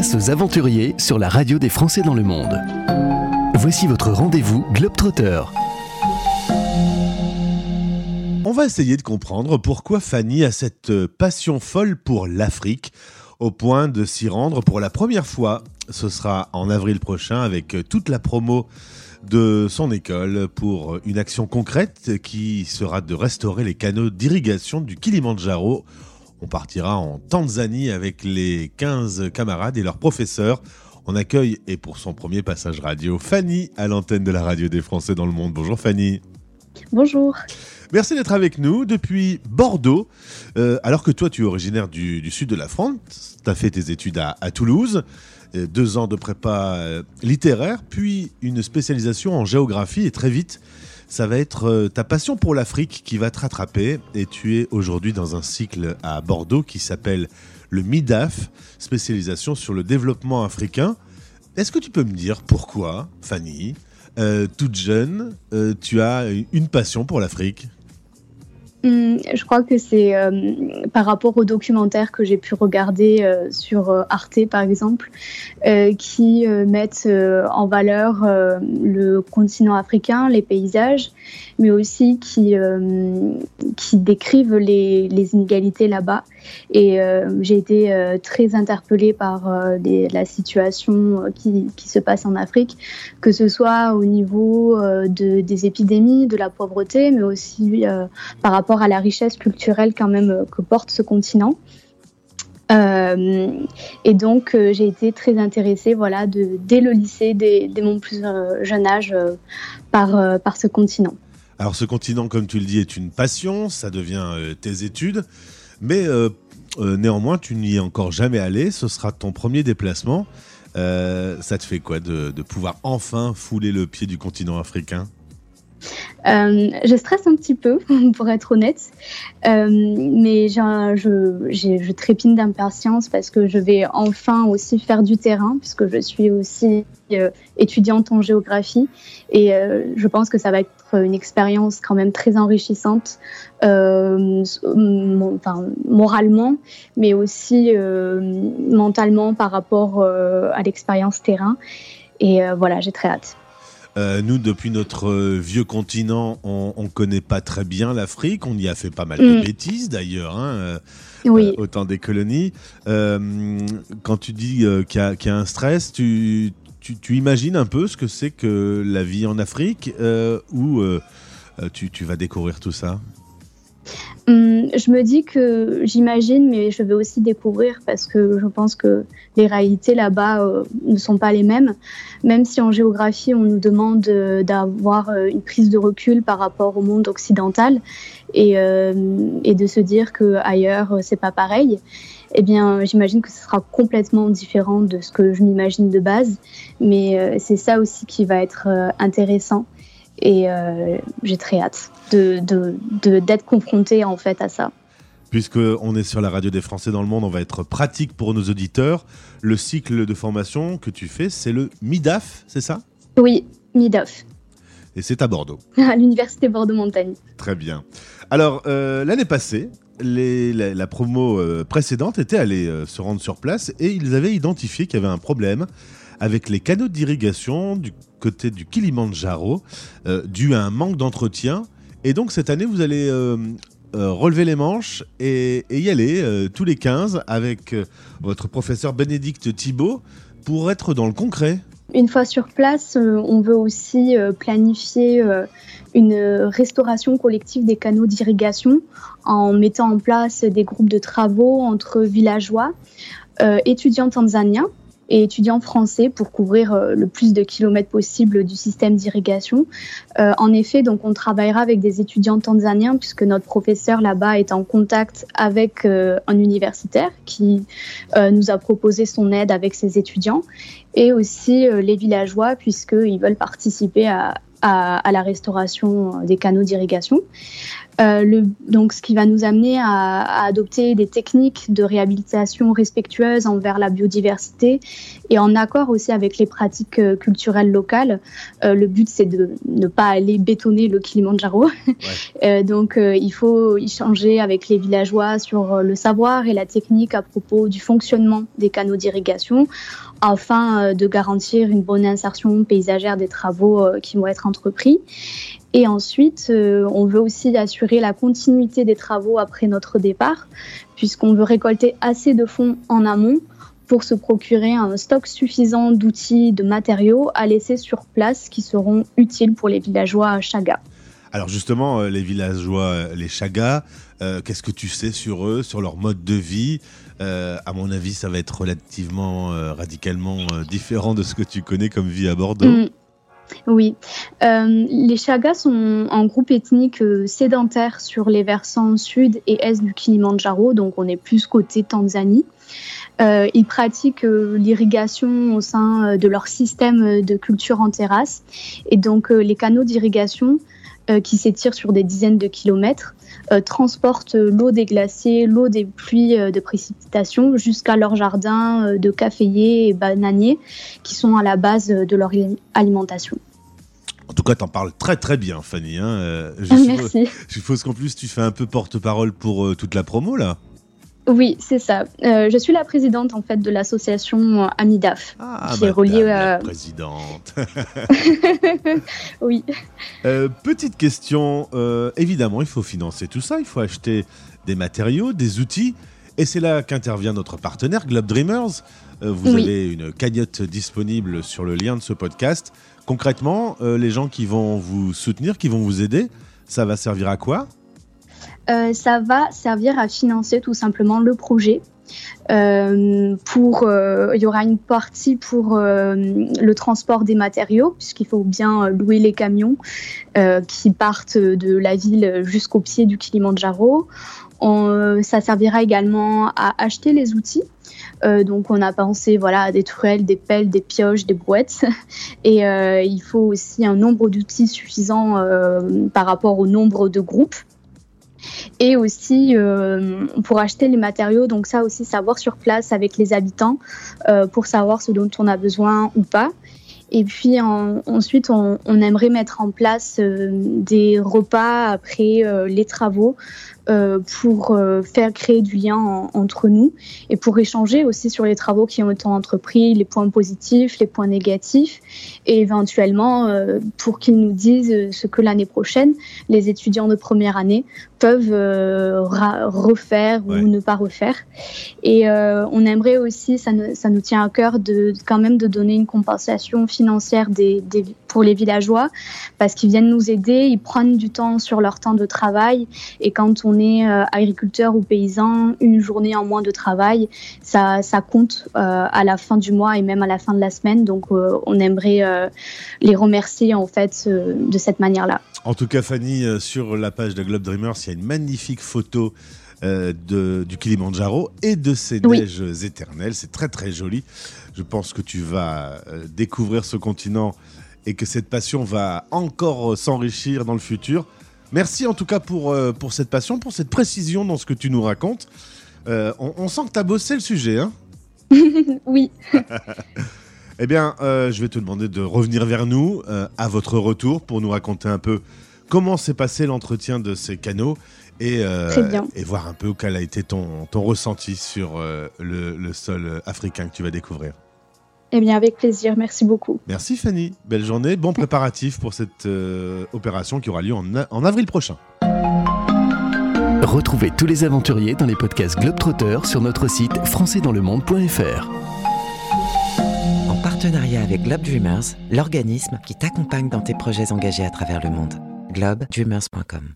Aux aventuriers sur la radio des Français dans le monde. Voici votre rendez-vous Globetrotter. On va essayer de comprendre pourquoi Fanny a cette passion folle pour l'Afrique, au point de s'y rendre pour la première fois. Ce sera en avril prochain avec toute la promo de son école pour une action concrète qui sera de restaurer les canaux d'irrigation du Kilimandjaro. On partira en Tanzanie avec les 15 camarades et leurs professeurs. On accueille, et pour son premier passage radio, Fanny à l'antenne de la radio des Français dans le monde. Bonjour Fanny. Bonjour. Merci d'être avec nous depuis Bordeaux. Euh, alors que toi, tu es originaire du, sud de la France, tu as fait tes études à, Toulouse, euh, deux ans de prépa euh, littéraire, puis une spécialisation en géographie, et très vite, ça va être ta passion pour l'Afrique qui va te rattraper. Et tu es aujourd'hui dans un cycle à Bordeaux qui s'appelle le MIDAF, spécialisation sur le développement africain. Est-ce que tu peux me dire pourquoi, Fanny, toute jeune, tu as une passion pour l'Afrique? Hum, je crois que c'est euh, par rapport aux documentaires que j'ai pu regarder euh, sur euh, Arte, par exemple, qui mettent en valeur le continent africain, les paysages, mais aussi qui, qui décrivent les, inégalités là-bas. Et j'ai été très interpellée par la situation qui, se passe en Afrique, que ce soit au niveau de, des épidémies, de la pauvreté, mais aussi par rapport à la richesse culturelle quand même euh, que porte ce continent. Euh, et donc, euh, j'ai été très intéressée, voilà, dès le lycée, dès, mon plus jeune âge, par, par ce continent. Alors, ce continent, comme tu le dis, est une passion, ça devient tes études, mais néanmoins, tu n'y es encore jamais allé. Ce sera ton premier déplacement. ça te fait quoi de pouvoir enfin fouler le pied du continent africain? Euh, je stresse un petit peu, pour être honnête, euh, mais je, trépine d'impatience parce que je vais enfin aussi faire du terrain, puisque je suis aussi euh, étudiante en géographie, et je pense que ça va être une expérience quand même très enrichissante, moralement, mais aussi mentalement par rapport à l'expérience terrain. Et voilà, j'ai très hâte. Euh, nous, depuis notre euh, vieux continent, on ne connaît pas très bien l'Afrique. On y a fait pas mal de mm. bêtises d'ailleurs, hein, euh, oui. au temps des colonies. quand tu dis qu'il y, a un stress, tu, tu, imagines un peu ce que c'est que la vie en Afrique ou tu, tu vas découvrir tout ça? Je me dis que j'imagine, mais je vais aussi découvrir parce que je pense que les réalités là-bas euh, ne sont pas les mêmes. Même si en géographie, on nous demande euh, d'avoir euh, une prise de recul par rapport au monde occidental et, et de se dire qu'ailleurs, c'est pas pareil. Eh bien, j'imagine que ce sera complètement différent de ce que je m'imagine de base. Mais c'est ça aussi qui va être intéressant et euh, j'ai très hâte d'être de, de, confrontée en fait à ça. Puisqu'on est sur la radio des Français dans le monde, on va être pratique pour nos auditeurs. Le cycle de formation que tu fais, c'est le MIDAF, c'est ça? Oui, MIDAF. Et c'est à Bordeaux À l'Université Bordeaux-Montagne. Très bien. Alors, euh, l'année passée, les, la, promo euh, précédente était allée se rendre sur place et ils avaient identifié qu'il y avait un problème avec les canaux d'irrigation du côté du Kilimandjaro, euh, dû à un manque d'entretien. Et donc cette année, vous allez euh, euh, relever les manches et, y aller tous les 15 avec votre professeur Bénédicte Thibault pour être dans le concret. Une fois sur place, on veut aussi planifier une restauration collective des canaux d'irrigation en mettant en place des groupes de travaux entre villageois, étudiants tanzaniens et étudiants français pour couvrir euh, le plus de kilomètres possible du système d'irrigation. Euh, en effet, donc on travaillera avec des étudiants tanzaniens puisque notre professeur là-bas est en contact avec euh, un universitaire qui nous a proposé son aide avec ses étudiants et aussi les villageois puisqu'ils veulent participer à, à, la restauration des canaux d'irrigation. Euh, donc, ce qui va nous amener à, adopter des techniques de réhabilitation respectueuses envers la biodiversité et en accord aussi avec les pratiques euh, culturelles locales. Euh, le but, c'est de ne pas aller bétonner le Kilimanjaro. donc, il faut échanger avec les villageois sur le savoir et la technique à propos du fonctionnement des canaux d'irrigation afin de garantir une bonne insertion paysagère des travaux qui vont être entrepris. Et ensuite, euh, on veut aussi assurer la continuité des travaux après notre départ, puisqu'on veut récolter assez de fonds en amont pour se procurer un stock suffisant d'outils, de matériaux à laisser sur place qui seront utiles pour les villageois Chaga. Alors justement, euh, les villageois, euh, les Chagas, qu'est-ce que tu sais sur eux, sur leur mode de vie À mon avis, ça va être relativement, radicalement différent de ce que tu connais comme vie à Bordeaux. Mm. Oui, euh, les Chagas sont un groupe ethnique euh, sédentaire sur les versants sud et est du Kilimanjaro, donc on est plus côté Tanzanie. Euh, ils pratiquent l'irrigation au sein de leur système de culture en terrasse. Et donc les canaux d'irrigation qui s'étirent sur des dizaines de kilomètres transportent l'eau des glaciers, l'eau des pluies de précipitation jusqu'à leurs jardins de caféiers et bananiers qui sont à la base de leur alimentation. En tout cas, tu en parles très très bien, Fanny. Hein. Euh, je Merci. je suppose qu'en plus, tu fais un peu porte-parole pour euh, toute la promo, là oui, c'est ça. Euh, je suis la présidente en fait de l'association Amidaf, ah, qui est reliée à la présidente. oui. petite question. évidemment, il faut financer tout ça. Il faut acheter des matériaux, des outils. Et c'est là qu'intervient notre partenaire Globe Dreamers. vous avez une cagnotte disponible sur le lien de ce podcast. Concrètement, euh, les gens qui vont vous soutenir, qui vont vous aider, ça va servir à quoi? Euh, Ça va servir à financer tout simplement le projet. Euh, pour, il y aura une partie pour le transport des matériaux, puisqu'il faut bien louer les camions qui partent de la ville jusqu'au pied du Kilimanjaro. ça servira également à acheter les outils euh, donc on a pensé voilà, à des truelles, des pelles, des pioches, des brouettes. Et euh, il faut aussi un nombre d'outils suffisant euh, par rapport au nombre de groupes. Et aussi pour acheter les matériaux, donc ça aussi savoir sur place avec les habitants pour savoir ce dont on a besoin ou pas. Et puis ensuite, on, aimerait mettre en place des repas après les travaux euh, pour euh, faire créer du lien entre nous et pour échanger aussi sur les travaux qui ont été entrepris, les points positifs, les points négatifs et éventuellement euh, pour qu'ils nous disent ce que l'année prochaine les étudiants de première année peuvent refaire ou ne pas refaire. Et on aimerait aussi, ça, ça, nous tient à cœur de quand même de donner une compensation financière des, des, pour les villageois parce qu'ils viennent nous aider, ils prennent du temps sur leur temps de travail et quand on est euh, agriculteur ou paysan, une journée en moins de travail, ça, ça compte euh, à la fin du mois et même à la fin de la semaine. Donc euh, on aimerait les remercier en fait de cette manière-là. En tout cas, Fanny, sur la page de Globe Dreamers, il y a une magnifique photo de, du Kilimanjaro et de ses neiges éternelles. C'est très très joli. Je pense que tu vas découvrir ce continent et que cette passion va encore s'enrichir dans le futur. Merci en tout cas pour, euh, pour cette passion, pour cette précision dans ce que tu nous racontes. Euh, on, sent que tu as bossé le sujet, hein Oui. eh bien, euh, je vais te demander de revenir vers nous à votre retour pour nous raconter un peu comment s'est passé l'entretien de ces canaux et, et voir un peu quel a été ton, ton ressenti sur le, le sol africain que tu vas découvrir. Eh bien, avec plaisir. Merci beaucoup. Merci Fanny. Belle journée. Bon préparatif pour cette euh, opération qui aura lieu en, en, avril prochain. Retrouvez tous les aventuriers dans les podcasts Globetrotter sur notre site françaisdanslemonde.fr. En partenariat avec Globe Dreamers, l'organisme qui t'accompagne dans tes projets engagés à travers le monde. globedreamers.com